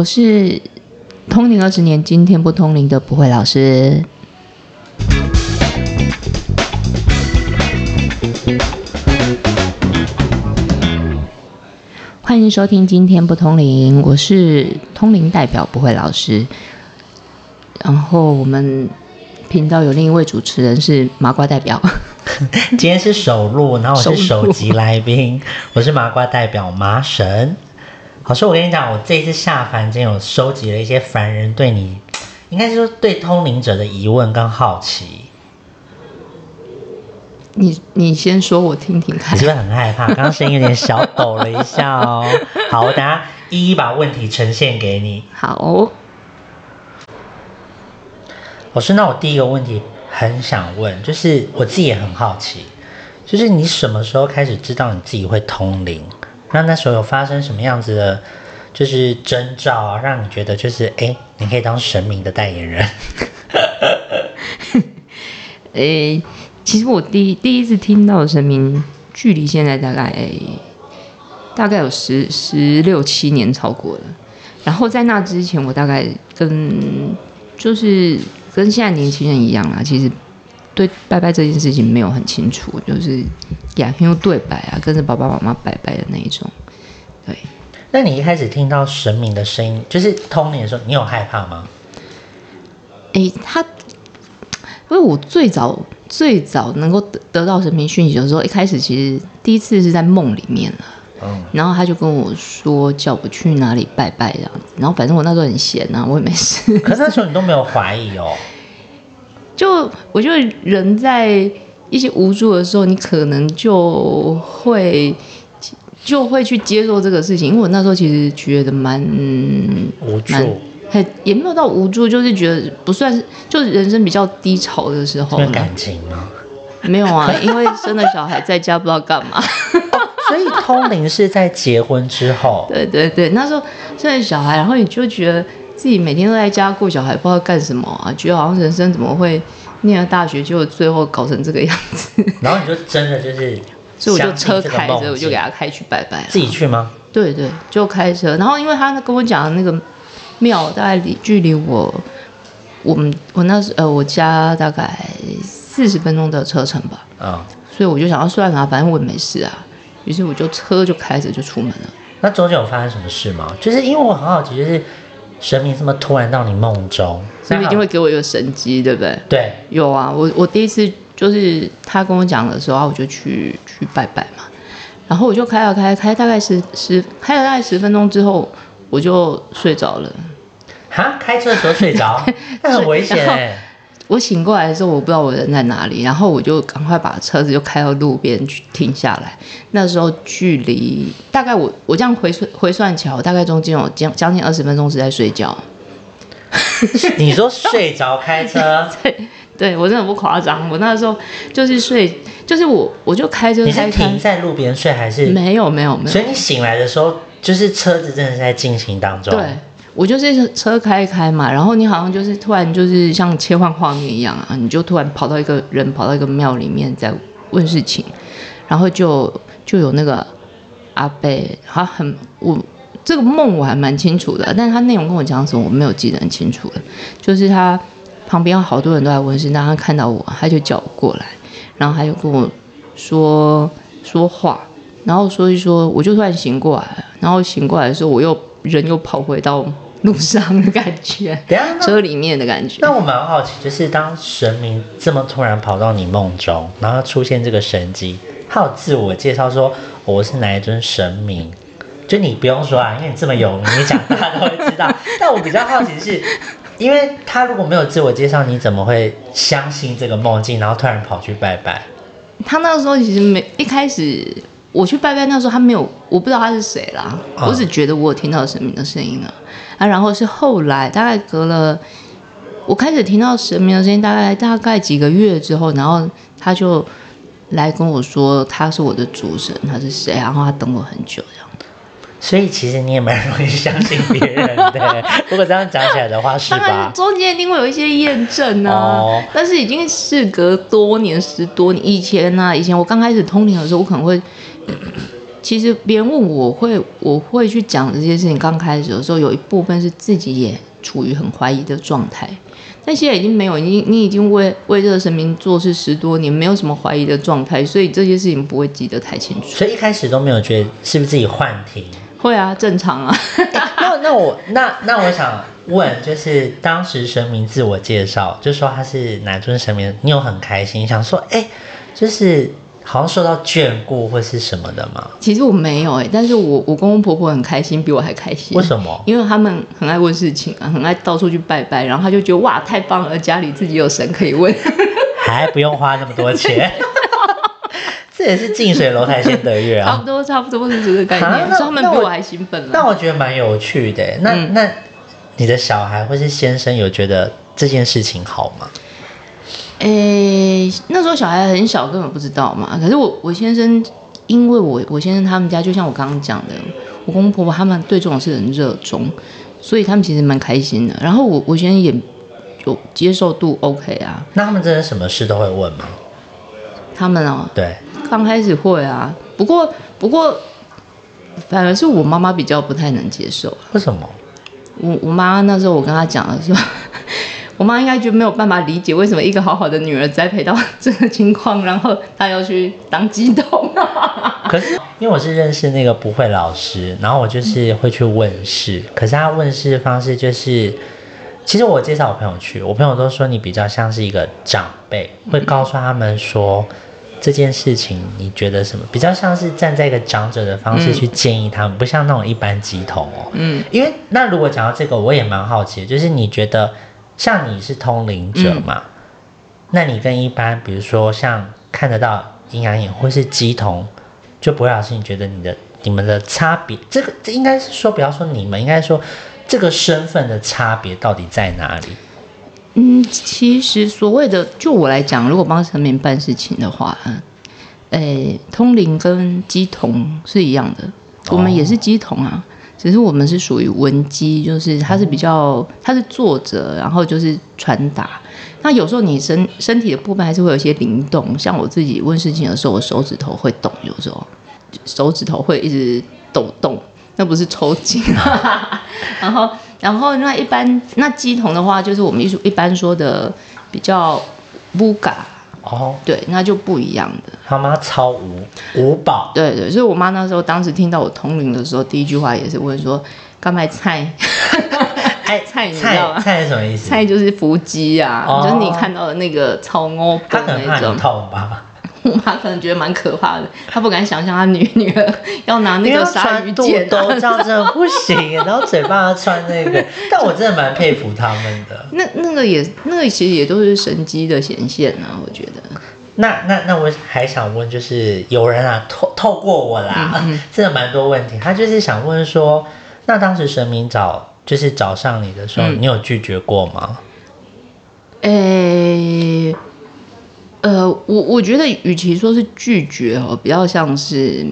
我是通灵二十年，今天不通灵的不会老师。欢迎收听今天不通灵，我是通灵代表不会老师。然后我们频道有另一位主持人是麻瓜代表，今天是首录，然后我是首集来宾，我是麻瓜代表麻神。老师，我跟你讲，我这一次下凡间有收集了一些凡人对你，应该是说对通灵者的疑问跟好奇。你你先说，我听听看。你是不是很害怕？刚刚声音有点小抖了一下哦。好，我等下一一把问题呈现给你。好。老师，那我第一个问题很想问，就是我自己也很好奇，就是你什么时候开始知道你自己会通灵？那那时候有发生什么样子的，就是征兆啊，让你觉得就是哎，你可以当神明的代言人？哎，其实我第第一次听到神明，距离现在大概大概有十十六七年超过了。然后在那之前，我大概跟就是跟现在年轻人一样啦，其实对拜拜这件事情没有很清楚，就是。呀，用对白啊，跟着爸爸妈妈拜拜的那一种，对。那你一开始听到神明的声音，就是通灵的时候，你有害怕吗？哎，他，因为我最早最早能够得得到神明讯息的时候，一开始其实第一次是在梦里面了。嗯。然后他就跟我说，叫我去哪里拜拜这样子。然后反正我那时候很闲啊，我也没事。可是那时候你都没有怀疑哦。就我觉得人在。一些无助的时候，你可能就会就会去接受这个事情，因为我那时候其实觉得蛮无助，很也没有到无助，就是觉得不算是，就是人生比较低潮的时候。感情吗？没有啊，因为生了小孩在家不知道干嘛，所以通灵是在结婚之后。对对对，那时候生了小孩，然后你就觉得自己每天都在家过小孩，不知道干什么啊，觉得好像人生怎么会。念了大学，就最后搞成这个样子。然后你就真的就是，所以我就车开着，我就给他开去拜拜。自己去吗？对对，就开车。然后因为他跟我讲的那个庙大概离距离我，我们我那时呃我家大概四十分钟的车程吧。啊。所以我就想要算了，反正我也没事啊。于是我就车就开着就出门了。那中间有发生什么事吗？就是因为我很好奇，就是。神明这么突然到你梦中，所以一定会给我一个神机，对不对？对，有啊。我我第一次就是他跟我讲的时候，我就去去拜拜嘛。然后我就开了开开，大概十十开了大概十分钟之后，我就睡着了。哈，开车的时候睡着，那很危险哎。我醒过来的时候，我不知道我人在哪里，然后我就赶快把车子就开到路边去停下来。那时候距离大概我我这样回算回算起来，大概中间有将将近二十分钟是在睡觉。你说睡着开车？对，对我真的不夸张。我那时候就是睡，就是我我就开车。你是停在路边睡还是？没有没有没有。所以你醒来的时候，就是车子真的是在进行当中。对。我就是车开一开嘛，然后你好像就是突然就是像切换画面一样啊，你就突然跑到一个人跑到一个庙里面在问事情，然后就就有那个阿贝，他很我这个梦我还蛮清楚的，但是他内容跟我讲什么我没有记得很清楚了，就是他旁边好多人都在问事，当他看到我，他就叫我过来，然后他就跟我说说话，然后所以说，我就突然醒过来，然后醒过来的时候我又。人又跑回到路上的感觉，车里面的感觉。那我蛮好奇，就是当神明这么突然跑到你梦中，然后出现这个神迹，他有自我介绍说我是哪一尊神明？就你不用说啊，因为你这么有名，你讲大家都会知道。但我比较好奇的是，因为他如果没有自我介绍，你怎么会相信这个梦境，然后突然跑去拜拜？他那个时候其实没一开始。我去拜拜那时候，他没有，我不知道他是谁啦。我只觉得我有听到神明的声音了啊。然后是后来，大概隔了，我开始听到神明的声音，大概大概几个月之后，然后他就来跟我说他是我的主神，他是谁，然后他等我很久这样。所以其实你也蛮容易相信别人的。如果这样讲起来的话，是吧？中间一定会有一些验证哦。但是已经事隔多年，十多年以前呢，以前我刚开始通灵的时候，我可能会。其实别人问我会，我会去讲这些事情。刚开始的时候，有一部分是自己也处于很怀疑的状态，但现在已经没有，你你已经为为这个神明做事十多年，没有什么怀疑的状态，所以这些事情不会记得太清楚。所以一开始都没有觉得是不是自己幻听？会啊，正常啊。那那我那那我想问，就是当时神明自我介绍，就说他是哪尊神明，你有很开心，想说，哎，就是好像受到眷顾或是什么的吗？其实我没有哎，但是我我公公婆婆很开心，比我还开心。为什么？因为他们很爱问事情啊，很爱到处去拜拜，然后他就觉得哇，太棒了，家里自己有神可以问，还不用花那么多钱。这也是近水楼台先得月啊，差不多差不多是这个概念，所以他们比我还兴奋了。那我觉得蛮有趣的。那那你的小孩或是先生有觉得这件事情好吗？诶，那时候小孩很小，根本不知道嘛。可是我我先生，因为我我先生他们家就像我刚刚讲的，我公公婆婆他们对这种事很热衷，所以他们其实蛮开心的。然后我我先生也有接受度 OK 啊。那他们真的什么事都会问吗？他们哦，对。刚开始会啊，不过不过，反而是我妈妈比较不太能接受。为什么？我我妈那时候我跟她讲的时候，我妈应该就没有办法理解为什么一个好好的女儿栽培到这个情况，然后她要去当鸡桶。可是因为我是认识那个不会老师，然后我就是会去问事，可是他问事的方式就是，其实我介绍我朋友去，我朋友都说你比较像是一个长辈，会告诉他们说。这件事情你觉得什么？比较像是站在一个长者的方式去建议他们，不像那种一般鸡头哦。嗯，因为那如果讲到这个，我也蛮好奇，就是你觉得像你是通灵者嘛？那你跟一般比如说像看得到阴阳眼或是鸡同，就不会老师你觉得你的你们的差别，这个这应该是说不要说你们，应该说这个身份的差别到底在哪里？嗯，其实所谓的，就我来讲，如果帮神明办事情的话，诶，通灵跟鸡同是一样的，我们也是鸡同啊，只是我们是属于文机，就是他是比较，他是作者，然后就是传达。那有时候你身身体的部分还是会有一些灵动，像我自己问事情的时候，我手指头会动，有时候手指头会一直抖动，那不是抽筋，然后。然后那一般那鸡同的话，就是我们一一般说的比较乌嘎哦，对，那就不一样的。他妈超无五宝，对对，所以我妈那时候当时听到我通灵的时候，第一句话也是问说：“干嘛菜？”哎，菜你知道吗？菜是什么意思？菜就是伏击啊，就是你看到的那个超欧他可能怕你痛吧。我妈可能觉得蛮可怕的，她不敢想象她女女儿 要拿那个鲨鱼剪刀，这样真的不行。然后嘴巴穿那个，但我真的蛮佩服他们的。那那个也，那个其实也都是神机的显现啊，我觉得。那那那我还想问，就是有人啊透透过我啦，真的蛮多问题。他就是想问说，那当时神明找就是找上你的时候，你有拒绝过吗？诶。呃，我我觉得与其说是拒绝哦，比较像是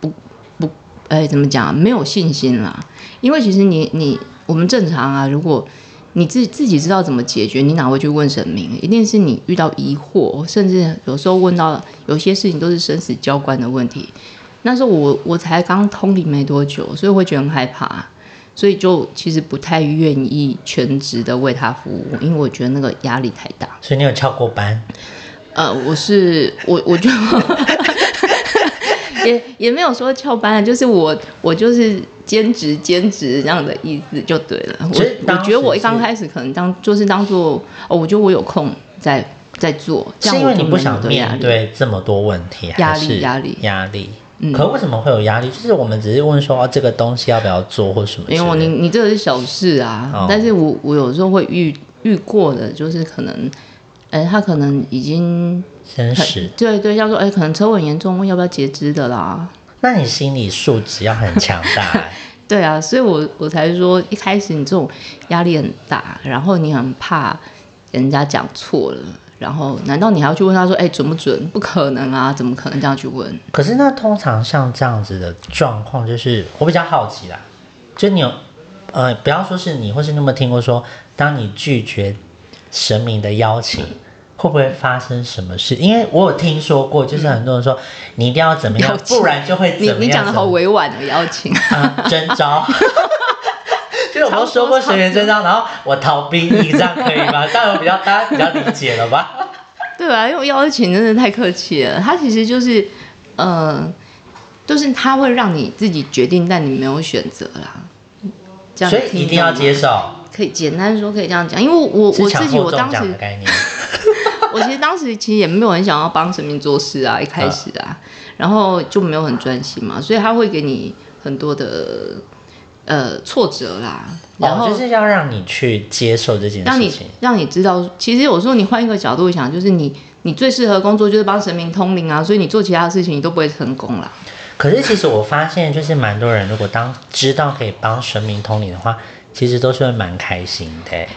不不，哎，怎么讲？没有信心啦。因为其实你你我们正常啊，如果你自自己知道怎么解决，你哪会去问神明？一定是你遇到疑惑，甚至有时候问到有些事情都是生死交关的问题。那时候我我才刚通灵没多久，所以会觉得很害怕，所以就其实不太愿意全职的为他服务，因为我觉得那个压力太大。所以你有翘过班？呃，我是我，我就 也也没有说翘班，就是我我就是兼职兼职这样的意思就对了。我我觉得我一刚开始可能当就是当做哦，我觉得我有空在在做，是因为你不想面对这么多问题，压力压力压力。嗯，可为什么会有压力？就是我们只是问说这个东西要不要做或什么？因为你你这个是小事啊，但是我我有时候会遇遇过的，就是可能。哎，他可能已经生死，对对，要说哎，可能车祸严重，要不要截肢的啦？那你心理素质要很强大。对啊，所以我我才说一开始你这种压力很大，然后你很怕人家讲错了，然后难道你还要去问他说哎准不准？不可能啊，怎么可能这样去问？可是那通常像这样子的状况，就是我比较好奇啦，就你有呃，不要说是你，或是那么听过说，当你拒绝。神明的邀请，会不会发生什么事？因为我有听说过，就是很多人说你一定要怎么样 不然就会怎么样。你你讲的好委婉的邀请，样啊，征召。就是我们说过学员征召，然后我逃兵役，这样可以吗？这样有比较大家比较理解了吧？对吧？因为邀请真的太客气了，他其实就是，呃，就是他会让你自己决定，但你没有选择啦。这样所以一定要接受。可以简单说可以这样讲，因为我我自己我当时。我其实当时其实也没有很想要帮神明做事啊，一开始啊，然后就没有很专心嘛，所以他会给你很多的呃挫折啦，然哦，后就是要让你去接受这件事情。让你让你知道，其实有时候你换一个角度想，就是你你最适合工作就是帮神明通灵啊，所以你做其他事情你都不会成功啦。可是其实我发现，就是蛮多人如果当知道可以帮神明通灵的话，其实都是会蛮开心的欸。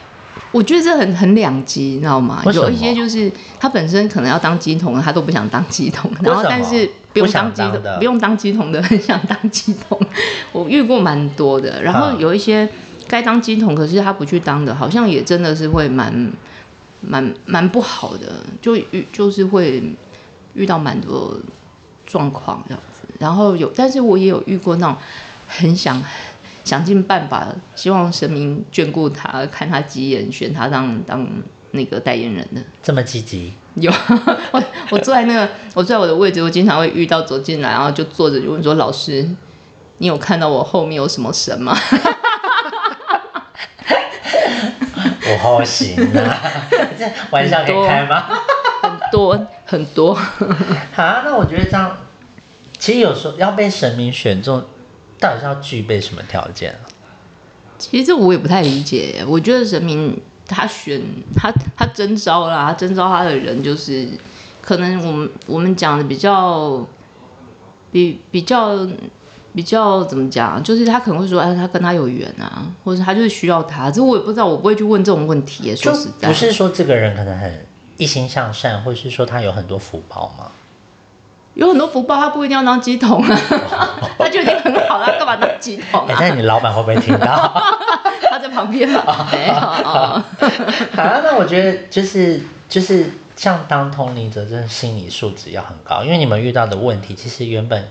我觉得这很很两极，你知道吗？有一些就是他本身可能要当鸡童，他都不想当鸡童，然后但是不用当鸡不想当的，不用当鸡童的，很想当鸡童。我遇过蛮多的，然后嗯有一些该当鸡童，可是他不去当的，好像也真的是会蛮蛮蛮不好的，就遇就是会遇到蛮多状况这样子。然后有，但是我也有遇过那种很想想尽办法，希望神明眷顾他，看他几眼，选他当当那个代言人的。这么积极，有，我我坐在那个，我坐在我的位置，我经常会遇到走进来，然后就坐着就问说：“老师，你有看到我后面有什么神吗 我好行啊！这 玩笑可以开吗？？”很多很多，啊，那我觉得这样，其实有时候要被神明选中，到底是要具备什么条件啊？其实这我也不太理解。我觉得神明他选他他征招啦，他征招他的人就是可能我们我们讲的比较比比较比较怎么讲，就是他可能会说，哎，他跟他有缘啊，或者他就是需要他。这我也不知道，我不会去问这种问题说实在，不是说这个人可能很一心向善，或是说他有很多福报吗？有很多福报，他不一定要当鸡桶啊，他就已经很好了，干嘛当鸡桶哎、啊？但你老板会不会听到？他在旁边嘛，没有。哦啊，那我觉得就是就是像当通灵者，真的心理素质要很高，因为你们遇到的问题，其实原本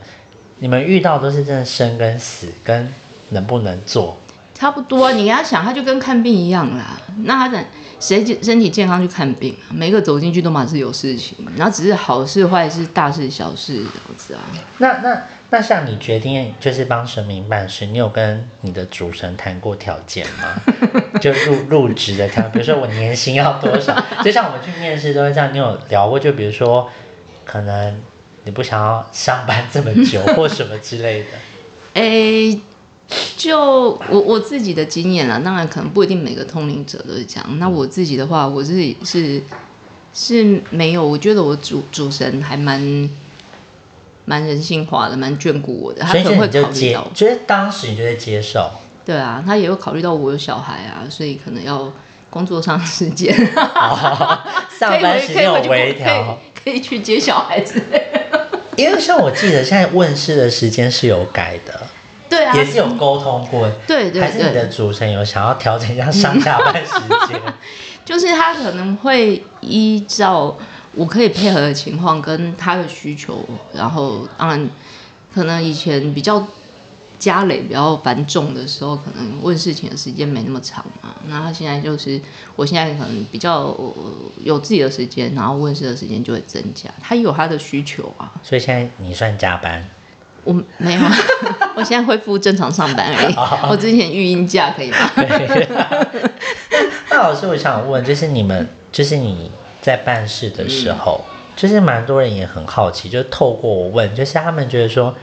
你们遇到都是真的生跟死，跟能不能做。差不多啊，你给他想，他就跟看病一样啦。那他等谁健身体健康去看病啊？每个走进去都嘛是有事情，然后只是好事坏事、大事小事这样子啊。那那那像你决定就是帮神明办事，你有跟你的主神谈过条件吗？就入入职的条，比如说我年薪要多少？就像我们去面试都会这样，你有聊过？就比如说可能你不想要上班这么久 或什么之类的。诶，就我我自己的经验啦，当然可能不一定每个通灵者都是这样。那我自己的话，我自己是是没有，我觉得我主主神还蛮蛮人性化的，蛮眷顾我的，他所以可能会考虑到，，觉得当时你就在接受。对啊，他也会考虑到我有小孩啊，所以可能要工作上的时间，哦，上班时间有微调，可以可以去接小孩子。因为像我记得现在问世的时间是有改的，对啊，也是有沟通过。对对还是你的主持人有想要调整一下上下班时间？就是他可能会依照我可以配合的情况跟他的需求，然后当然可能以前比较家累比较繁重的时候，可能问事情的时间没那么长嘛。那他现在就是，我现在可能比较呃有自己的时间，然后问事的时间就会增加。他有他的需求啊，所以现在你算加班，我没有，我现在恢复正常上班而已。我之前育婴假可以吗？那老师，我想问，就是你们，就是你在办事的时候，就是蛮多人也很好奇，就透过我问，就是他们觉得说，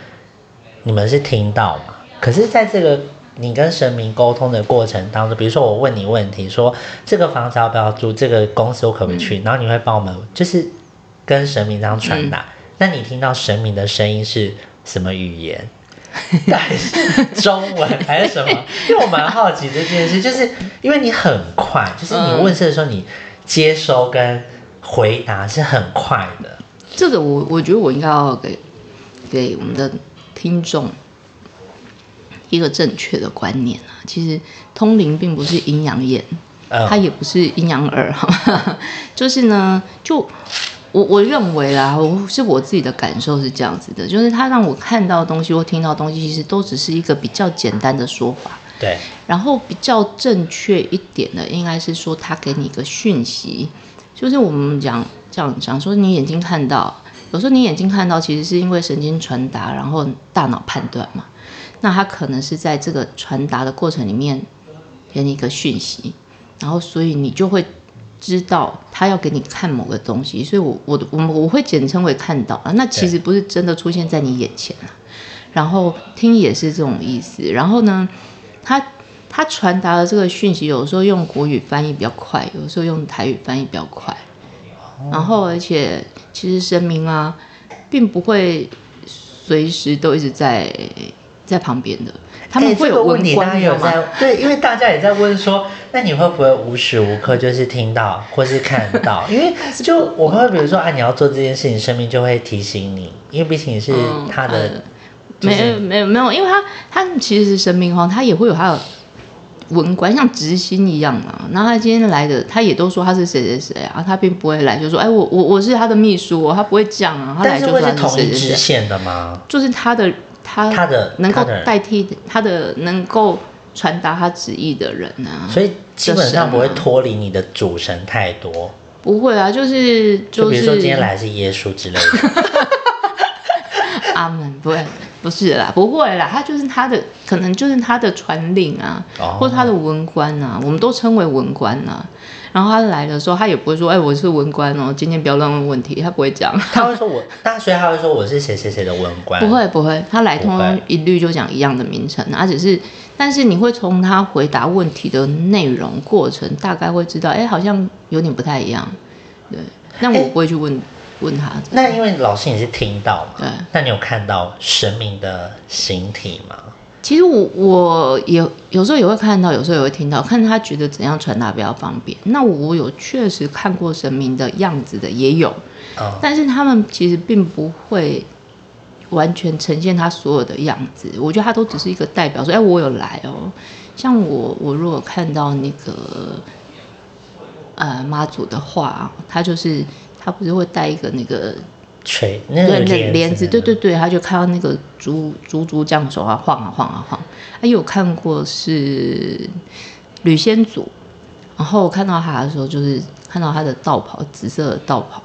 你们是听到嘛？可是在这个你跟神明沟通的过程当中，比如说我问你问题，说这个房子要不要租，这个公司我可不可以去，然后你会帮我们，就是跟神明这样传达。那你听到神明的声音是什么语言？还 是中文还是什么？因为我蛮好奇这件事，就是因为你很快，就是你问事的时候，你接收跟回答是很快的。这个我我觉得我应该要给给我们的听众一个正确的观念啊。其实通灵并不是阴阳眼，嗯他也不是阴阳耳，好吗就是呢，就我我认为啦，我是我自己的感受是这样子的，就是他让我看到的东西或听到东西，其实都只是一个比较简单的说法。对，然后比较正确一点的，应该是说他给你一个讯息，就是我们讲讲讲说你眼睛看到，有时候你眼睛看到其实是因为神经传达，然后大脑判断嘛。那他可能是在这个传达的过程里面给你一个讯息，然后所以你就会知道他要给你看某个东西，所以我我我我会简称为看到啊，那其实不是真的出现在你眼前啊。然后听也是这种意思，然后呢，他他传达的这个讯息，有时候用国语翻译比较快，有时候用台语翻译比较快。然后而且其实神明啊，并不会随时都一直在在旁边的，他们哎会有问题，大，家有？在 对，因为大家也在问说，那你会不会无时无刻就是听到或是看到？因为 就我们会比如说啊，你要做这件事情，生命就会提醒你，因为毕竟你是嗯他的，呃就是没有没有没有，因为他他其实是生命哈，他也会有他的文官，像执行一样嘛。然后他今天来的，他也都说他是谁谁谁啊，他并不会来就说，哎，我我我是他的秘书、哦，他不会讲啊，他但是会来就说他是同一支线的吗？就是他的他他的能够代替他的能够传达他旨意的人啊，所以基本上不会脱离你的主神太多。不会啊，就是就是比如说是今天来是耶稣之类的，阿门，不会，不是啦，不会啦，他就是他的，可能就是他的传令啊，哦。或他的文官啊，我们都称为文官啊。然后他来的时候，他也不会说，哎，我是文官哦，今天不要乱问问题，他不会讲，他会说我，那所以他会说我是谁谁谁的文官，不会不会，他来通一律就讲一样的名称，啊，只是，但是你会从他回答问题的内容过程，大概会知道，哎，好像有点不太一样，对，那我哎。不会去问问他，那因为老师你是听到嘛，对。那你有看到神明的形体吗？其实我我也有时候也会看到，有时候也会听到，看他觉得怎样传达比较方便。那我有确实看过神明的样子的也有，哦，但是他们其实并不会完全呈现他所有的样子。我觉得他都只是一个代表，说哎我有来哦。像我我如果看到那个呃妈祖的话，他就是他不是会带一个那个锤那个对，那帘帘子，子对对对，他就看到那个竹竹竹这样手啊晃啊晃啊晃。还有看过是吕先祖，然后我看到他的时候，就是看到他的道袍，紫色的道袍，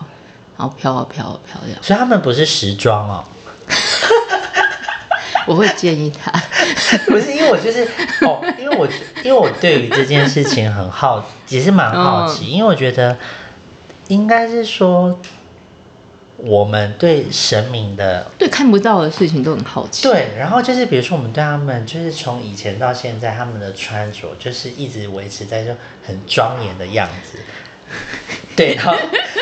然后飘啊飘啊飘这样。所以他们不是时装哦，我会建议他，不是因为我就是哦，因为我因为我对于这件事情很好，也是蛮好奇，因为我觉得应该是说我们对神明的对看不到的事情都很好奇。对，然后就是比如说我们对他们，就是从以前到现在，他们的穿着就是一直维持在就很庄严的样子。对，然后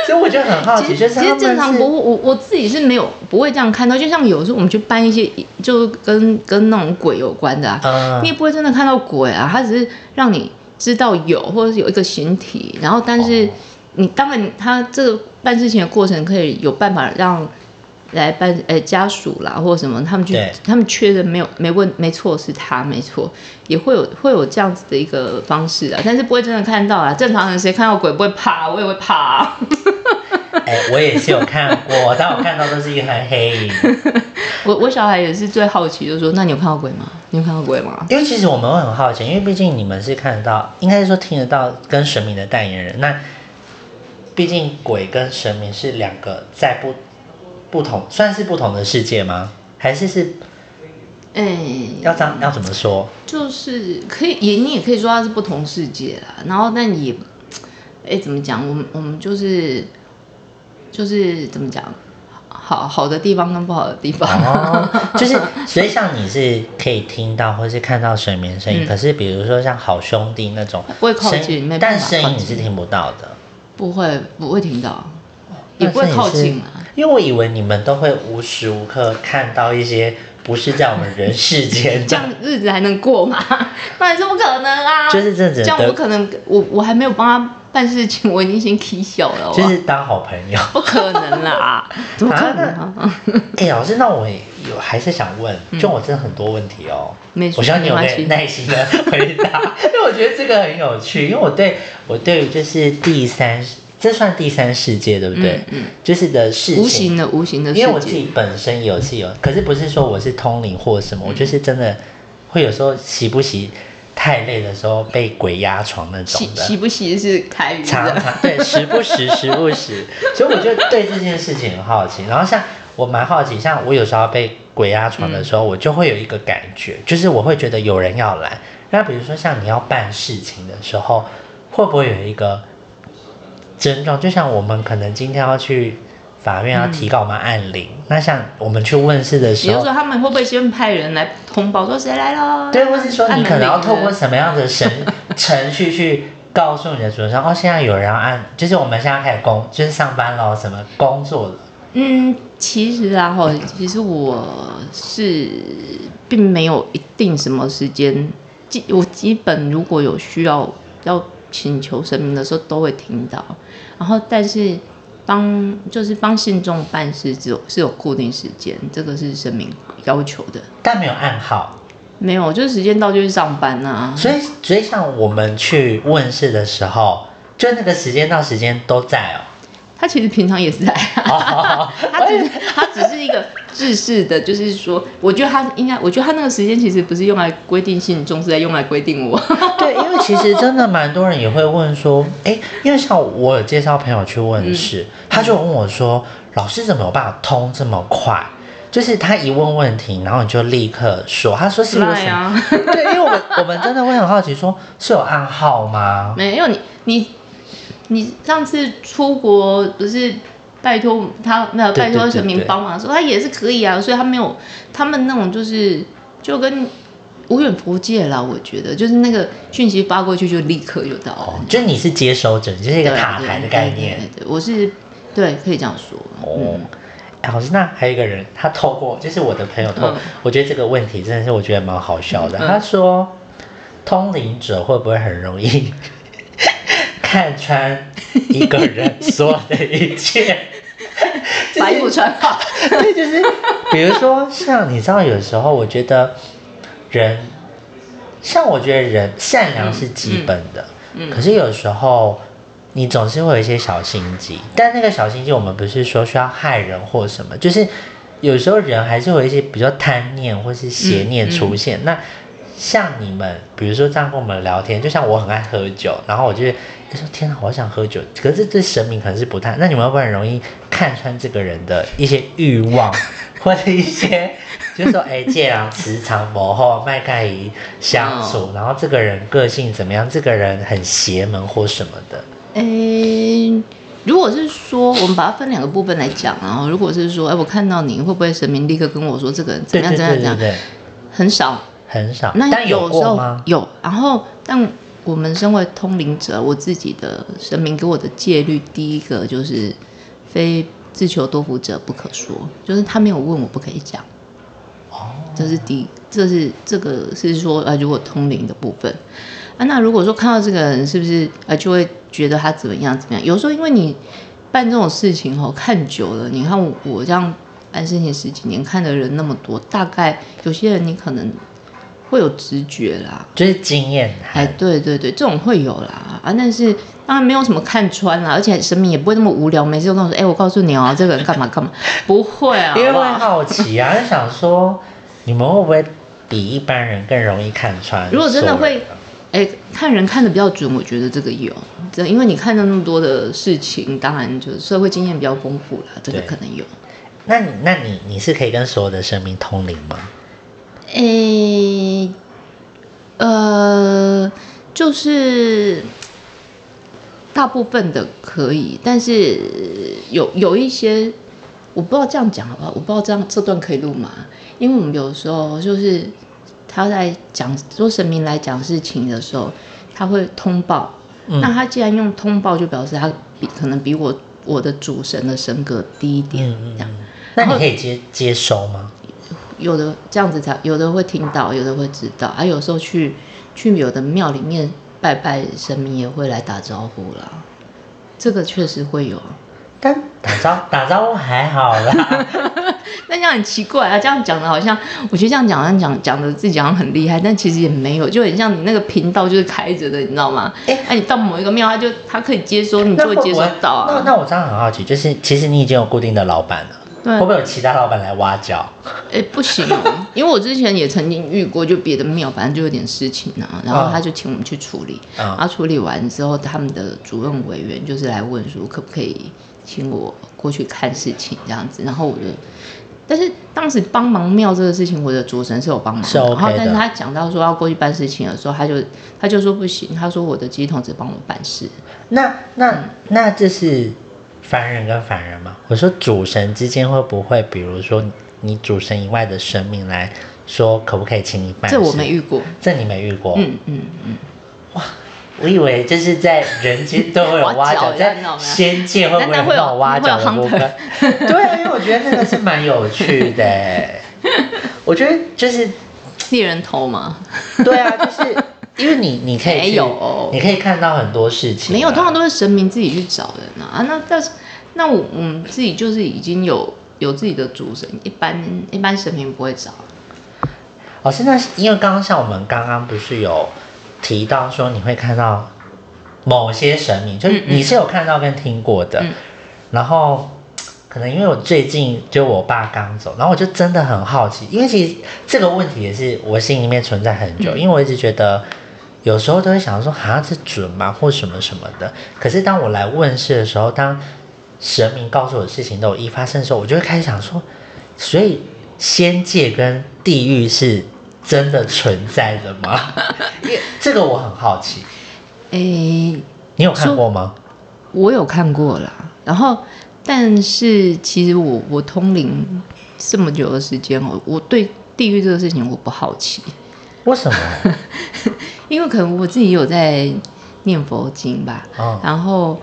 所以我就很好奇，其实就是其实正常不会，我我自己是没有不会这样看到，就像有时候我们去搬一些就跟跟那种鬼有关的啊，嗯你也不会真的看到鬼啊，它只是让你知道有或者是有一个形体，然后但是哦你当然他这个办事情的过程可以有办法让来办呃家属啦或者什么，他们去对他们确认没有没问没错是他没错，也会有会有这样子的一个方式啊，但是不会真的看到啊，正常人谁看到鬼不会怕，我也会怕、啊。哎、我也是有看过，但我看到都是一团黑影。我我小孩也是最好奇，就说：“那你有看到鬼吗？你有看到鬼吗因为其实我们会很好奇，因为毕竟你们是看得到，应该是说听得到跟神明的代言人。那毕竟鬼跟神明是两个在不不同，算是不同的世界吗？还是是？”哎、要这样要怎么说？就是可以也你也可以说它是不同世界啦，然后但也，哎、怎么讲？我们我们就是就是怎么讲？好好的地方跟不好的地方。哦，就是所以像你是可以听到或是看到神明声音，嗯可是比如说像好兄弟那种不会靠声近但声音你是听不到的，不会不会听到，也不会靠近啊。因为我以为你们都会无时无刻看到一些不是在我们人世间 这样日子还能过吗？那也是不可能啊！就是这只这样得我可能我我还没有帮他办事情，我已经先 k 笑了，就是当好朋友。不可能啦，怎么可能？啊？哎、老师，那我也有还是想问，就我真的很多问题哦，没事我希望你有耐耐心的回答，因为我觉得这个很有趣，因为我对我对于就是第三，这算第三世界对不对？嗯嗯。就是的事情，无形的无形的世界，因为我自己本身有是有，可是不是说我是通灵或什么，我就是真的会有时候洗不洗太累的时候被鬼压床那种的。喜喜不时是台语常的，常对，时不时，时不时，所以我就对这件事情很好奇。然后像我蛮好奇，像我有时候被鬼压床的时候，我就会有一个感觉，就是我会觉得有人要来。那比如说像你要办事情的时候，会不会有一个症状？就像我们可能今天要去法院要提告我们案领，那像我们去问事的时候比如说，他们会不会先派人来通报说谁来了？对，或是说你可能要透过什么样的程 程序去告诉你的主人说，哦，现在有人要按，就是我们现在开始工，就是上班喽，什么工作了。嗯，其实啊，哈，其实我是并没有一定什么时间，基我基本如果有需要要请求神明的时候都会听到，然后但是帮就是帮信众办事只有是有固定时间，这个是声明要求的，但没有暗号，没有就是时间到就去上班啊。所以所以像我们去问事的时候，就那个时间到时间都在哦。他其实平常也是在、哦他只是他只是一个制式的，就是说，我觉得他应该，我觉得他那个时间其实不是用来规定信众，是在用来规定我。对，其实真的蛮多人也会问说，哎，因为像我有介绍朋友去问事，他就问我说，老师怎么有办法通这么快？就是他一问问题，然后你就立刻说，他说是不是对，因为我们我们真的会很好奇说，是有暗号吗？没有你你你上次出国不是拜托他那个对对对拜托神明对帮忙的时候，他也是可以啊，所以他没有他们那种就是就跟无远佛界啦，我觉得就是那个讯息发过去就立刻就到就你是接收者，就是一个塔台的概念。对对对，我是对，可以这样说。哦嗯，哎老师，那还有一个人，他透过就是我的朋友透，嗯我觉得这个问题真的是我觉得蛮好笑的。嗯他说，通灵者会不会很容易 看穿一个人所有的一切？就是把衣服穿好。对，就是比如说像你知道，有时候我觉得人，像我觉得人善良是基本的，嗯嗯。可是有时候你总是会有一些小心机，但那个小心机我们不是说需要害人或什么，就是有时候人还是会有一些比较贪念或是邪念出现。那像你们，比如说这样跟我们聊天，就像我很爱喝酒，然后我就会说天哪，我好想喝酒，可是这神明可能是不太，那你们会不会很容易看穿这个人的一些欲望，或者一些，就是说，哎，借狼磁场磨后麦盖仪相处，然后这个人个性怎么样，这个人很邪门或什么的，诶、如果是说我们把它分两个部分来讲，然后如果是说，哎、我看到你会不会神明立刻跟我说这个人怎么样怎么样怎么样？很少。很少，那但有时候？有，然后但我们身为通灵者，我自己的神明给我的戒律，第一个就是非自求多福者不可说，就是他没有问我不可以讲。哦，这是第一，这是这个是说呃，如果通灵的部分啊，那如果说看到这个人是不是呃，就会觉得他怎么样怎么样？有时候因为你办这种事情哦，看久了，你看我我这样办事情十几年，看的人那么多，大概有些人你可能会有直觉啦。就是经验哎，对对对，这种会有啦啊，但是当然没有什么看穿啦，而且神明也不会那么无聊，每次都跟我说，哎，我告诉你哦，这个人干嘛干嘛，不会啊，因为会好奇啊，就想说你们会不会比一般人更容易看穿？如果真的会，哎，看人看的比较准，我觉得这个有，这因为你看到那么多的事情，当然就是社会经验比较丰富啦，这个可能有。那你那你你是可以跟所有的生命通灵吗？诶，呃，就是大部分的可以，但是有有一些我不知道这样讲好不好，我不知道这样这段可以录吗？因为我们有时候就是他在讲说神明来讲事情的时候，他会通报。嗯那他既然用通报，就表示他比可能比我我的主神的神格低一点，这样。那你可以接接收吗？有的这样子才有的会听到，有的会知道，还、有时候去去有的庙里面拜拜神明也会来打招呼啦，这个确实会有。但打招打招呼还好啦，那这样很奇怪啊，这样讲的好像，我觉得这样讲好像讲讲的自己好像很厉害，但其实也没有，就很像你那个频道就是开着的，你知道吗？哎、那你到某一个庙，他就他可以接收，你就会接收到啊。那那我这样很好奇，就是其实你已经有固定的老板了，对。会不会有其他老板来挖角？哎、不行哦，因为我之前也曾经遇过，就别的庙，反正就有点事情啊，然后他就请我们去处理，嗯。然后处理完之后，他们的主任委员就是来问说，可不可以请我过去看事情这样子，然后我就。但是当时帮忙庙这个事情，我的主神是有帮忙的，是 OK 然后但是他讲到说要过去办事情的时候，他就他就说不行，他说我的机筒只帮我办事，那那那这是凡人跟凡人嘛？我说主神之间会不会，比如说你主神以外的神明来说，可不可以请你办事？这我没遇过。这你没遇过。嗯嗯嗯，哇我以为就是在人间都会有挖 挖角角，在仙界会不会有挖角的部分？对啊，因为我觉得那个是蛮有趣的欸。我觉得就是猎人头嘛，对啊，就是因为你你可以去没有你可以看到很多事情啊。没有，通常都是神明自己去找人啊。啊那但是那我我们自己就是已经有有自己的主神，一般一般神明不会找。哦，现在因为刚刚像我们刚刚不是有提到说你会看到某些神明，就是你是有看到跟听过的，嗯然后可能因为我最近就我爸刚走，然后我就真的很好奇，因为其实这个问题也是我心里面存在很久，嗯因为我一直觉得。有时候都会想说，好像这准吗，或什么什么的。可是当我来问世的时候，当神明告诉我的事情都有一发生的时候，我就会开始想说，所以仙界跟地狱是真的存在的吗？因为这个我很好奇，诶、你有看过吗？我有看过啦，然后但是其实我我通灵这么久的时间我，我对地狱这个事情我不好奇，为什么？因为可能我自己有在念佛经吧，嗯然后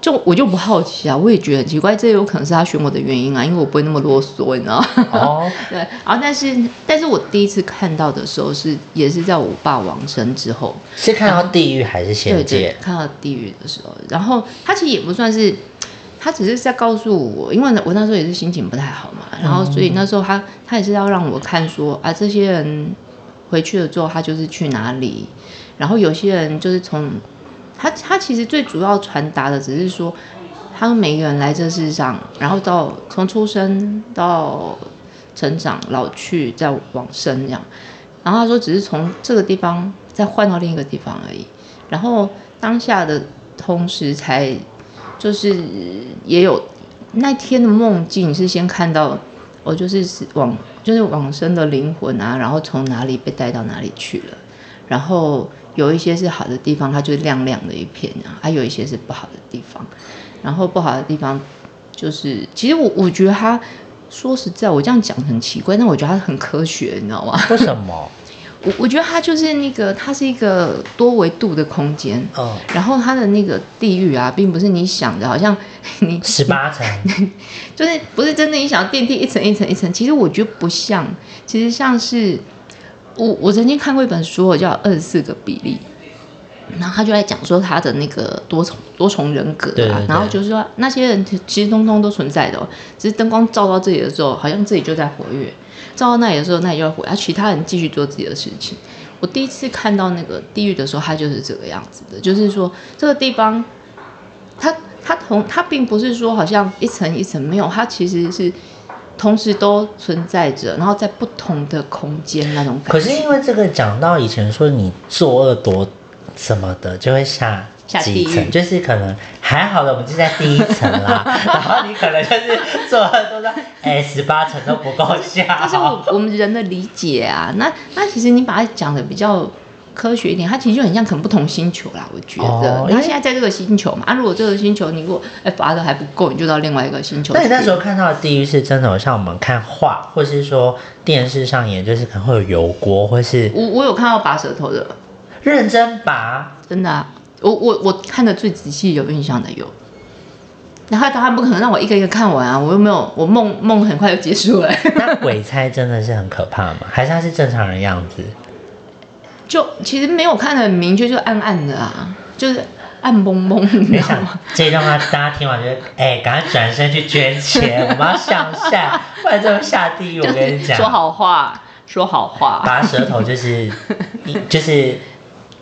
就我就不好奇啊，我也觉得很奇怪，这有可能是他选我的原因啊，因为我不会那么啰嗦，你知道吗？哦，对，然后但是但是我第一次看到的时候是也是在我爸往生之后，是看到地狱还是对对仙界？，看到地狱的时候，然后他其实也不算是，他只是在告诉我，因为我那时候也是心情不太好嘛，然后所以那时候他他也是要让我看说啊，这些人回去了之后，他就是去哪里，然后有些人就是从他他其实最主要传达的只是说，他们每个人来这世上，然后到从出生到成长、老去再往生这样。然后他说，只是从这个地方再换到另一个地方而已。然后当下的同时，才就是也有那天的梦境是先看到，我就是往就是往生的灵魂啊，然后从哪里被带到哪里去了。然后有一些是好的地方，它就亮亮的一片啊；还有一些是不好的地方。然后不好的地方就是，其实我我觉得它说实在，我这样讲很奇怪，但我觉得它很科学，你知道吗？为什么？我我觉得它就是那个，它是一个多维度的空间。哦，然后它的那个地域啊，并不是你想的，好像 你十八层，就是不是真的你想要电梯一层一层一层，其实我觉得不像，其实像是我我曾经看过一本书，叫《二十四个比例》，然后他就在讲说他的那个多重多重人格啊，对对对。然后就是说那些人其实通通都存在的、哦，只是灯光照到这里的时候，好像自己就在活跃，照到那里的时候，那里就在活跃，而其他人继续做自己的事情。我第一次看到那个地狱的时候，它就是这个样子的，就是说这个地方它它同它并不是说好像一层一层没有，它其实是同时都存在着，然后在不同的空间那种感觉。可是因为这个讲到以前说你作恶多什么的，就会下几层，就是可能还好了，我们就在第一层啦，然后你可能就是作恶多到哎十八层都不够下，但是我我们人的理解啊。那那其实你把它讲的比较科学一点，它其实就很像可能不同星球啦。我觉得，它现在在这个星球嘛，啊，如果这个星球你如果哎罚的还不够，你就到另外一个星球去。那你那时候看到的地狱是真的有像我们看画，或是说电视上演，就是可能会有油锅，或是我我有看到拔舌头的，认真拔。真的、啊，我我我看的最仔细有印象的有。然后他不可能让我一个一个看完啊，我又没有，我梦梦很快就结束了。那鬼差真的是很可怕吗？还是他是正常人样子？就其实没有看得很明确，就暗暗的啊，就是暗蒙蒙，你想道吗？这一段话大家听完觉得，哎、赶快转身去捐钱，我们要向善，不然就会下地狱。我跟你讲，说好话，说好话，拔舌头就是就是，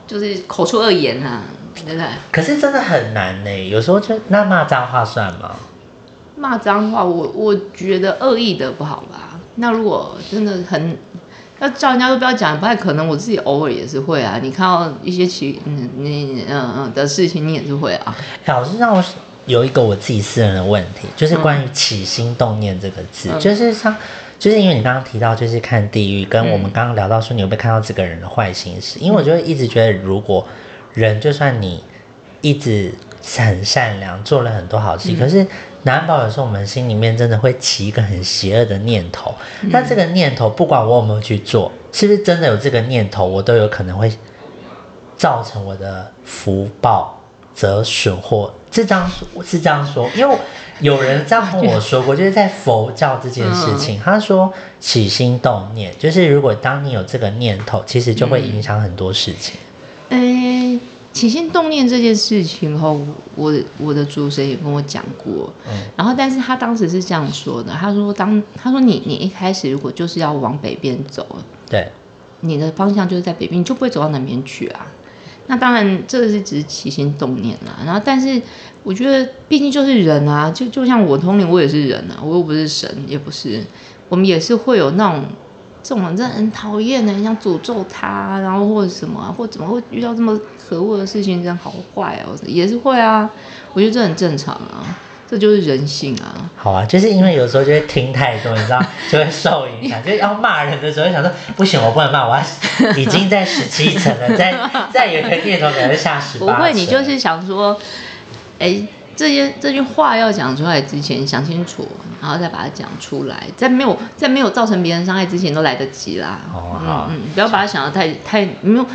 就是口出恶言啊，对不对？可是真的很难呢。有时候就那骂脏话算吗？骂脏话，我我觉得恶意的不好吧？那如果真的很要叫人家都不要讲，不太可能。我自己偶尔也是会啊。你看到一些奇嗯你嗯嗯的事情，你也是会啊。哎老师让我有一个我自己私人的问题，就是关于起心动念这个字，嗯就是像。就是因为你刚刚提到，就是看地狱，跟我们嗯刚刚聊到说你有没有看到这个人的坏心事？因为我就会一直觉得，如果人就算你一直很善良，做了很多好嗯事，可是难保有时候我们心里面真的会起一个很邪恶的念头。嗯那这个念头，不管我有没有去做，是不是真的有这个念头，我都有可能会造成我的福报则损或是这张说，是这样说，因为有人这样跟我说过，就是在佛教这件事情，他说起心动念，就是如果当你有这个念头，其实就会影响很多事情。诶、起心动念这件事情后，我我的主神也跟我讲过，嗯然后但是他当时是这样说的，他说当他说你你一开始如果就是要往北边走，对，你的方向就是在北边，你就不会走到南边去啊。那当然，这个是只是起心动念啦。然后，但是我觉得，毕竟就是人啊，就就像我通灵，我也是人啊，我又不是神，也不是，我们也是会有那种这种人真的很讨厌的，很想诅咒他，然后或者什么、啊，或怎么会遇到这么可恶的事情，真好坏哦，也是会啊。我觉得这很正常啊，这就是人性啊。好啊，就是因为有时候就会听太多，你知道，就会受影响。就是要骂人的时候，想说不行，我不能骂，我要 已经在十七层了，再再有一个念头可能下十八。不会，你就是想说，哎，这些这句话要讲出来之前想清楚，然后再把它讲出来，在没有在没有造成别人伤害之前都来得及啦。哦好嗯嗯，不要把它想的太太没有，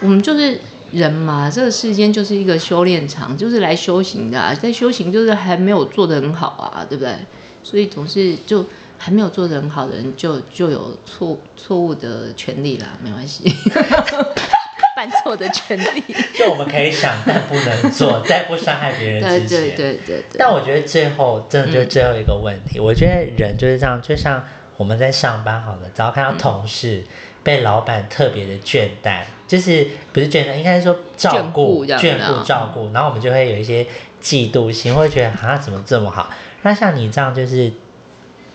我们就是人嘛，这个世间就是一个修炼场，就是来修行的、啊，在修行就是还没有做得很好啊，对不对？所以总是就。还没有做得很好的人就就有错错误的权利啦，没关系，犯错的权利。就我们可以想，但不能做，在不伤害别人对之前。对对对对。但我觉得最后真的就是嗯最后一个问题，我觉得人就是这样，就像我们在上班好了，只要看到同事被老板特别的倦怠，就是不是倦怠，应该是说照顾、眷顾、照顾，然后我们就会有一些嫉妒心，会觉得啊怎么这么好？那像你这样就是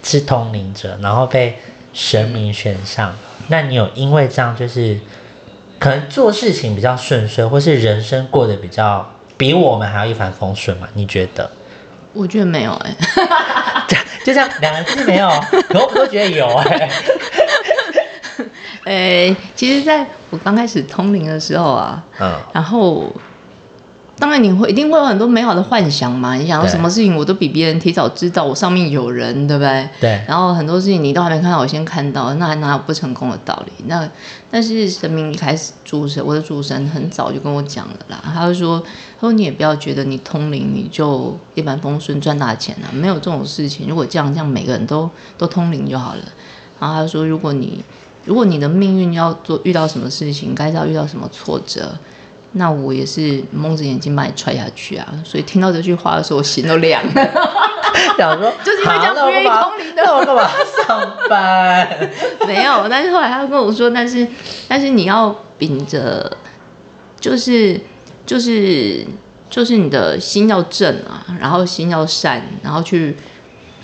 是通灵者，然后被神明选上，那你有因为这样就是可能做事情比较顺遂，或是人生过得比较比我们还要一帆风顺嘛？你觉得？我觉得没有哎、就这样两个字没有，可我都觉得有哎、诶、其实在我刚开始通灵的时候啊，嗯，然后当然你会一定会有很多美好的幻想嘛，你想要什么事情我都比别人提早知道，我上面有人，对不对？对然后很多事情你都还没看到，我先看到，那还哪有不成功的道理？那但是神明一开始主神，我的主神很早就跟我讲了啦，他就说，他说你也不要觉得你通灵你就一帆风顺赚大钱啊，没有这种事情。如果这样这样每个人都都通灵就好了。然后他就说，如果你如果你的命运要做遇到什么事情，该是要遇到什么挫折。那我也是蒙着眼睛把你踹下去啊！所以听到这句话的时候，我心都凉了。想说 就是因为这样不愿意通灵的那我干嘛上班？没有，但是后来他跟我说，但是但是你要秉着，就是就是就是你的心要正啊，然后心要善，然后去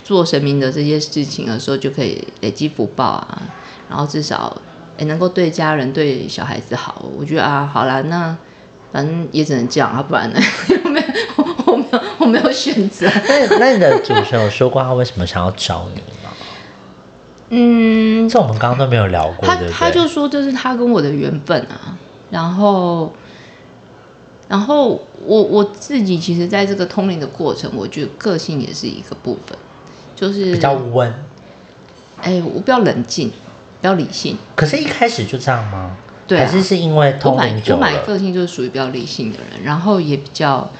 做神明的这些事情的时候，就可以累积福报啊，然后至少也能够对家人、对小孩子好。我觉得啊，好啦，那反正也只能这样啊，不然呢，我没有我我没有我没有选择。那那你的主持人有说过他为什么想要找你吗？嗯，这我们刚刚都没有聊过，他对对？他就说这是他跟我的缘分啊，然后，然后我我自己其实在这个通灵的过程，我觉得个性也是一个部分，就是比较温，哎，我比较冷静，比较理性，可是一开始就这样吗？对啊还是是因为通灵久我本来了？个性就是属于比较理性的人，然后也比较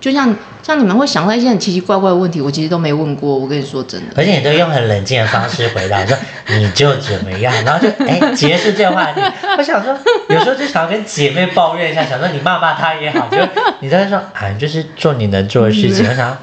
就像像你们会想到一些很奇奇怪怪的问题，我其实都没问过。我跟你说真的，而且你都用很冷静的方式回答，说你就怎么样，然后就哎结束这个话题。我想说，有时候就想要跟姐妹抱怨一下，想说你骂骂她也好，就你在说啊，就是做你能做的事情。我想，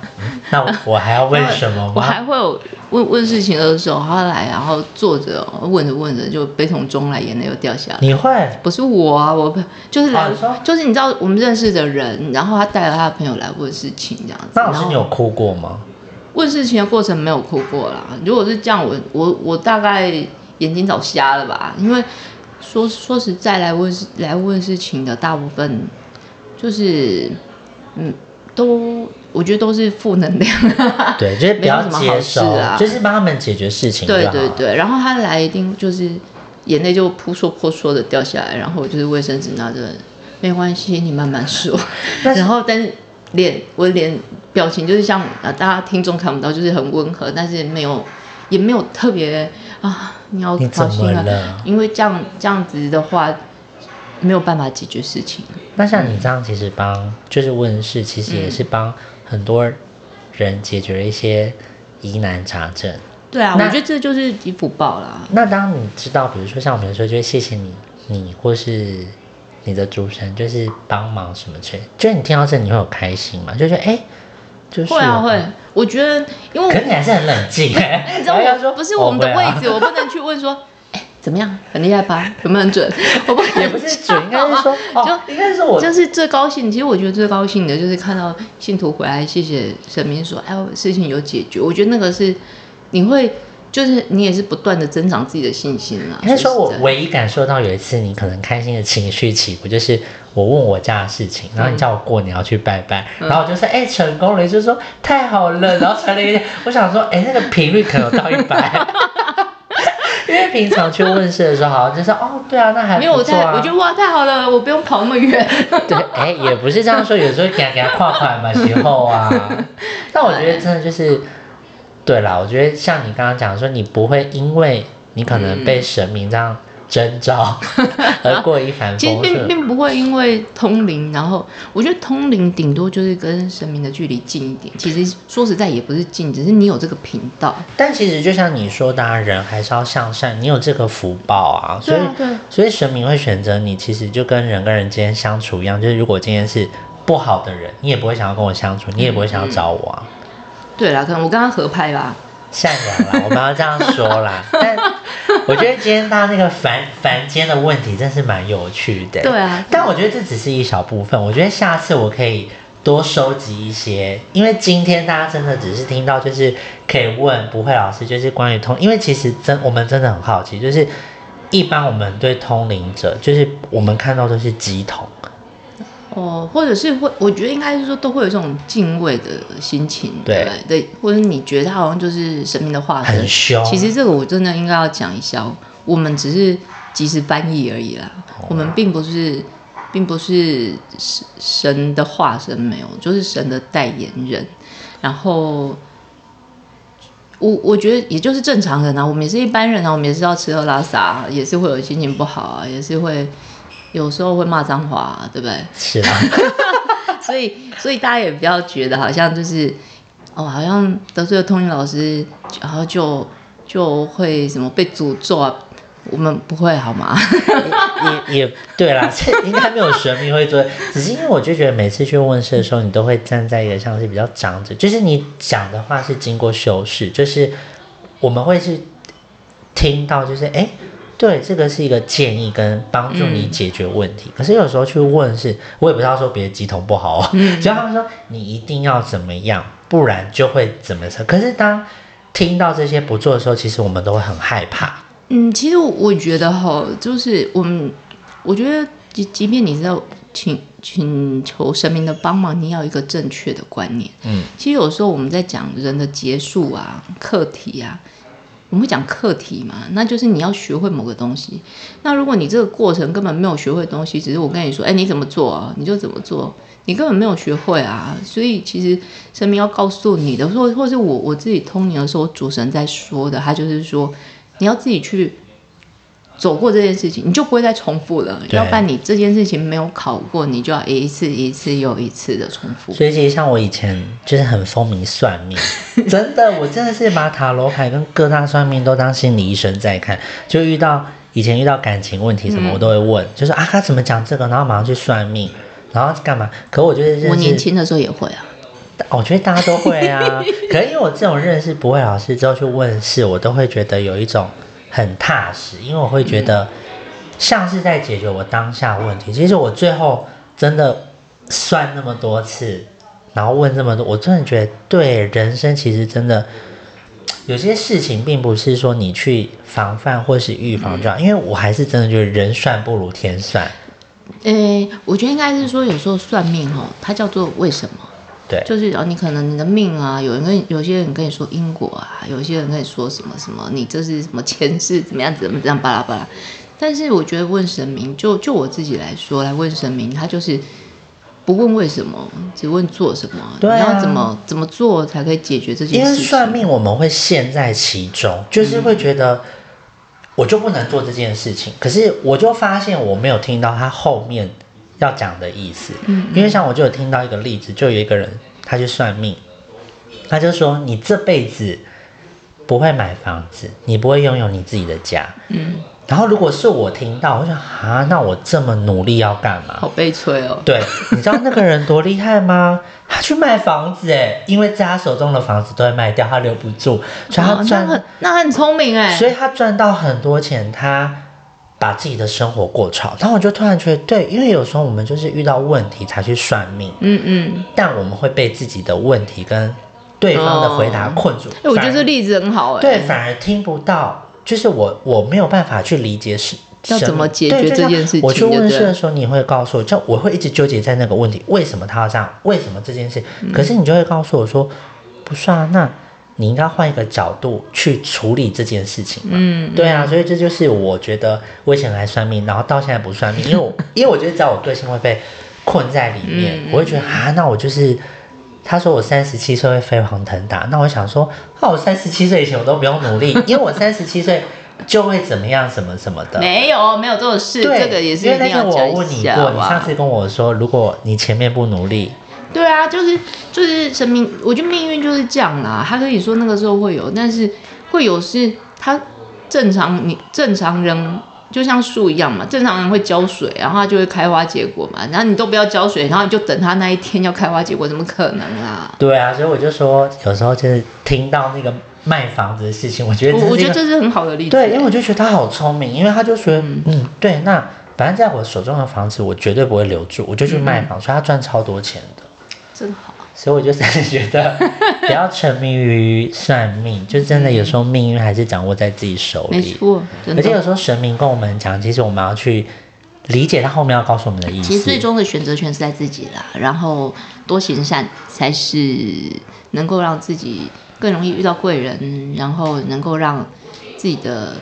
那我还要问什么吗？我还会有问问事情的时候，他来，然后坐着问着问着就悲从中来，眼泪又掉下来。你会？不是我啊，我就是来说，就是你知道我们认识的人，然后他带了他的朋友来问事情这样子。那老师，你有哭过吗？问事情的过程没有哭过啦。如果是这样，我我我大概眼睛早瞎了吧？因为说说实在来问来问事情的大部分，就是嗯。都我觉得都是负能量，对，就是不要接受啊，就是帮他们解决事情。对对对，然后他来一定就是眼泪就扑簌扑簌的掉下来，然后就是卫生纸拿着，没关系，你慢慢说。然后但是脸我脸表情就是像啊，大家听众看不到，就是很温和，但是没有也没有特别啊，你要小心啊，因为这样这样子的话。没有办法解决事情。那像你这样，其实帮就是问事，其实也是帮很多人解决了一些疑难杂症。对啊，我觉得这就是一福报啦。那当你知道，比如说像我们说，就会谢谢你，你或是你的主持人，就是帮忙什么之类，就是你听到这，你会有开心吗？就觉得哎，就是会啊会。我觉得，因为可你还是很冷静。你知道我不是我们的位置，我不能去问说。怎么样？很厉害吧？有没有很准？我不也不是准，应该是说，就应该是我，就是最高兴。其实我觉得最高兴的就是看到信徒回来，谢谢神明说，哎，事情有解决。我觉得那个是你会，就是你也是不断的增长自己的信心了。应该说，我唯一感受到有一次你可能开心的情绪起伏，就是我问我家的事情，然后你叫我过年要去拜拜，然后我就说，哎，成功了，就说太好了，然后传了一个，我想说，哎，那个频率可能到一百。因为平常去问事的时候，好像就是哦，对啊，那还没有在，我觉得哇，太好了，我不用跑那么远。对，哎，也不是这样说，有时候给他给他跨款嘛，时候啊。但我觉得真的就是，对啦，我觉得像你刚刚讲说，你不会因为你可能被神明这样。征兆而过一帆风顺，其实并并不会因为通灵，然后我觉得通灵顶多就是跟神明的距离近一点。其实说实在也不是近，只是你有这个频道。但其实就像你说，当然人还是要向善，你有这个福报啊，所以所以神明会选择你。其实就跟人跟人之间相处一样，就是如果今天是不好的人，你也不会想要跟我相处，你也不会想要找我啊。对啦，可能我跟他合拍吧。善良啦，我们要这样说啦。但我觉得今天他那个凡凡间的问题真是蛮有趣的。对啊，但我觉得这只是一小部分。我觉得下次我可以多收集一些，因为今天大家真的只是听到就是可以问不会老师，就是关于通，因为其实真我们真的很好奇，就是一般我们对通灵者，就是我们看到都是鸡同。哦，或者是会，我觉得应该是说都会有这种敬畏的心情，对对，或者你觉得他好像就是神明的化身，很凶。其实这个我真的应该要讲一下，我们只是及时翻译而已啦，我们并不是，并不是神神的化身，没有，就是神的代言人。然后我我觉得也就是正常人啊，我们也是一般人啊，我们也是要吃喝拉撒，也是会有心情不好啊，也是会。有时候会骂脏话，对不对？是啊，所以所以大家也不要觉得好像就是哦，好像得罪了通灵老师，然后就就会什么被诅咒啊？我们不会好吗？也也对啦，应该没有神明会做，只是因为我就觉得每次去问事的时候，你都会站在一个像是比较长者，就是你讲的话是经过修饰，就是我们会是听到，就是哎。对，这个是一个建议跟帮助你解决问题。可是有时候去问是，我也不知道说别的鸡同不好哦，只要他们说你一定要怎么样，不然就会怎么样。可是当听到这些不做的时候，其实我们都会很害怕。嗯，其实我觉得哈，就是我们，我觉得即即便你知道请请求神明的帮忙，你要一个正确的观念。嗯，其实有时候我们在讲人的结束啊、课题啊。我们会讲课题嘛，那就是你要学会某个东西。那如果你这个过程根本没有学会东西，只是我跟你说，哎，你怎么做啊，你就怎么做，你根本没有学会啊。所以其实神明要告诉你的，或或是我我自己通灵的时候，主神在说的，他就是说，你要自己去走过这件事情，你就不会再重复了。要不然你这件事情没有考过，你就要一次一次又一次的重复。所以其实像我以前就是很风靡算命，真的，我真的是把塔罗牌跟各大算命都当心理医生在看，就遇到以前遇到感情问题什么，嗯。我都会问，就是啊他怎么讲这个，然后马上去算命，然后干嘛？可我觉得我年轻的时候也会啊，我觉得大家都会啊，可是因为我这种认识不会老师之后去问事，我都会觉得有一种很踏实，因为我会觉得像是在解决我当下问题。其实我最后真的算那么多次，然后问这么多，我真的觉得对人生其实真的有些事情并不是说你去防范或是预防就好，因为我还是真的觉得人算不如天算。诶、我觉得应该是说，有时候算命哦，它叫做为什么？对，就是哦，你可能你的命啊，有人跟有些人跟你说因果啊，有些人跟你说什么什么，你这是什么前世怎么样怎么这样巴拉巴拉。但是我觉得问神明，就就我自己来说，来问神明，他就是不问为什么，只问做什么。对啊你要怎么怎么做才可以解决这件因为事情？算命我们会陷在其中，就是会觉得我就不能做这件事情，可是我就发现我没有听到他后面要讲的意思。嗯因为像我就有听到一个例子，就有一个人他去算命，他就说你这辈子不会买房子，你不会拥有你自己的家。嗯，然后如果是我听到，我想啊，那我这么努力要干嘛？好悲催哦。对，你知道那个人多厉害吗？他去卖房子哎，因为在他手中的房子都会卖掉，他留不住，所以他哦那赚，很那很聪明哎。所以他赚到很多钱，他把自己的生活过超。然后我就突然觉得，对，因为有时候我们就是遇到问题才去算命，嗯嗯，但我们会被自己的问题跟对方的回答困住。哎、我觉得这例子很好哎。对，反而听不到，就是我我没有办法去理解是要怎么解决这件事情我去问事的时候，你会告诉我，就我会一直纠结在那个问题，为什么他要这样？为什么这件事？嗯可是你就会告诉我说，不是啊，那你应该换一个角度去处理这件事情嘛。嗯，对啊，所以这就是我觉得我以前来算命，然后到现在不算命，因为我 因为我觉得只要我个性会被困在里面，嗯我会觉得啊，那我就是。他说我三十七岁会飞黄腾达，那我想说，那我三十七岁以前我都不用努力，因为我三十七岁就会怎么样什么什么的。没有没有这种事，对，这个也是因为那一定要天我问你过，你上次跟我说，如果你前面不努力，对啊，就是就是神明，我觉得命运就是这样啦。他跟你说那个时候会有，但是会有是他正常你正常人就像树一样嘛，正常人会浇水，然后它就会开花结果嘛。然后你都不要浇水，然后你就等它那一天要开花结果，怎么可能啊？对啊，所以我就说，有时候就是听到那个卖房子的事情，我觉得我觉得这是很好的例子。对，因为我就觉得他好聪明，因为他就说，嗯对，那反正在我手中的房子，我绝对不会留住，我就去卖房，所以他赚超多钱的。真好。所以我就真的觉得，不要沉迷于算命，就真的有时候命运还是掌握在自己手里。没错。而且有时候神明跟我们讲，其实我们要去理解他后面要告诉我们的意思。其实最终的选择权是在自己啦，然后多行善才是能够让自己更容易遇到贵人，然后能够让自己的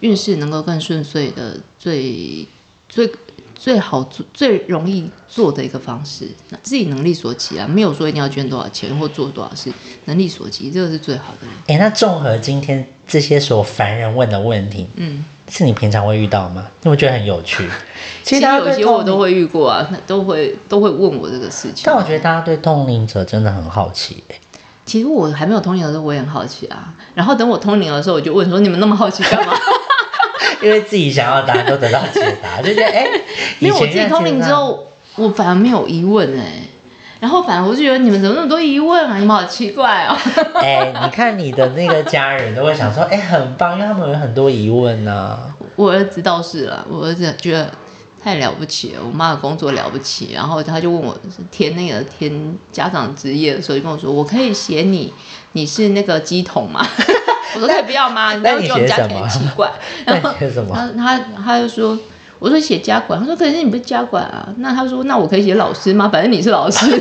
运势能够更顺遂的最最最好做最容易做的一个方式。那自己能力所及啊，没有说一定要捐多少钱或做多少事，能力所及，这个是最好的。哎，那综合今天这些所凡人问的问题，嗯，是你平常会遇到吗？因为我觉得很有趣。其实大家有些我都，会遇过啊，那都会都会问我这个事情。但我觉得大家对通灵者真的很好奇、欸。其实我还没有通灵的时候，我也很好奇啊。然后等我通灵的时候，我就问说：“你们那么好奇干嘛 因为自己想要的答案都得到解答，就觉得哎，？”因为我自己通灵之后，我反而没有疑问哎、然后反而我就觉得你们怎么那么多疑问啊？你们好奇怪哦。哎、你看你的那个家人都会想说，哎、很棒，因为他们有很多疑问呢、我儿子倒是了，我儿子觉得太了不起了，我妈的工作了不起，然后他就问我填那个填家长职业的时候，就跟我说：“我可以写你，你是那个鸡桶吗？” 我说：“可以不要吗？你这样觉得我们家庭很奇怪。”那然后你写什么？他他他就说，我说写家管，他说可是你不是家管啊，那他说那我可以写老师吗？反正你是老师。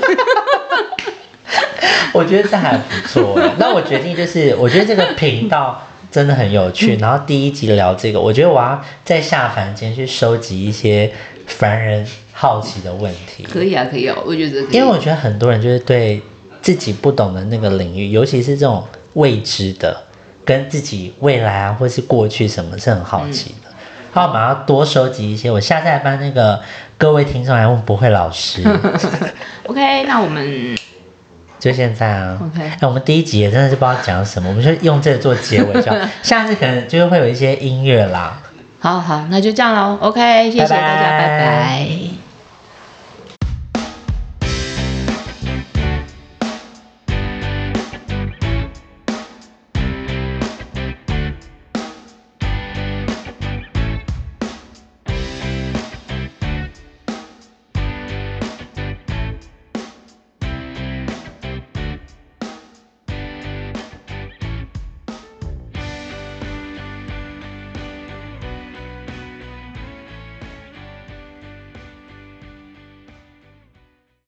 我觉得这还不错哎。那我决定就是，我觉得这个频道真的很有趣。然后第一集聊这个，我觉得我要在下凡间去收集一些凡人好奇的问题。可以啊，可以啊，我觉得可以。因为我觉得很多人就是对自己不懂的那个领域，尤其是这种未知的，跟自己未来啊或是过去什么是很好奇的。那我们要多收集一些，我下次来帮那个各位听众来问不会老师。OK，那我们就现在啊 OK 那，我们第一集也真的是不知道讲什么，我们就用这个做结尾就好。下次可能就是会有一些音乐啦。好好，那就这样喽。OK，谢谢大家，拜拜拜拜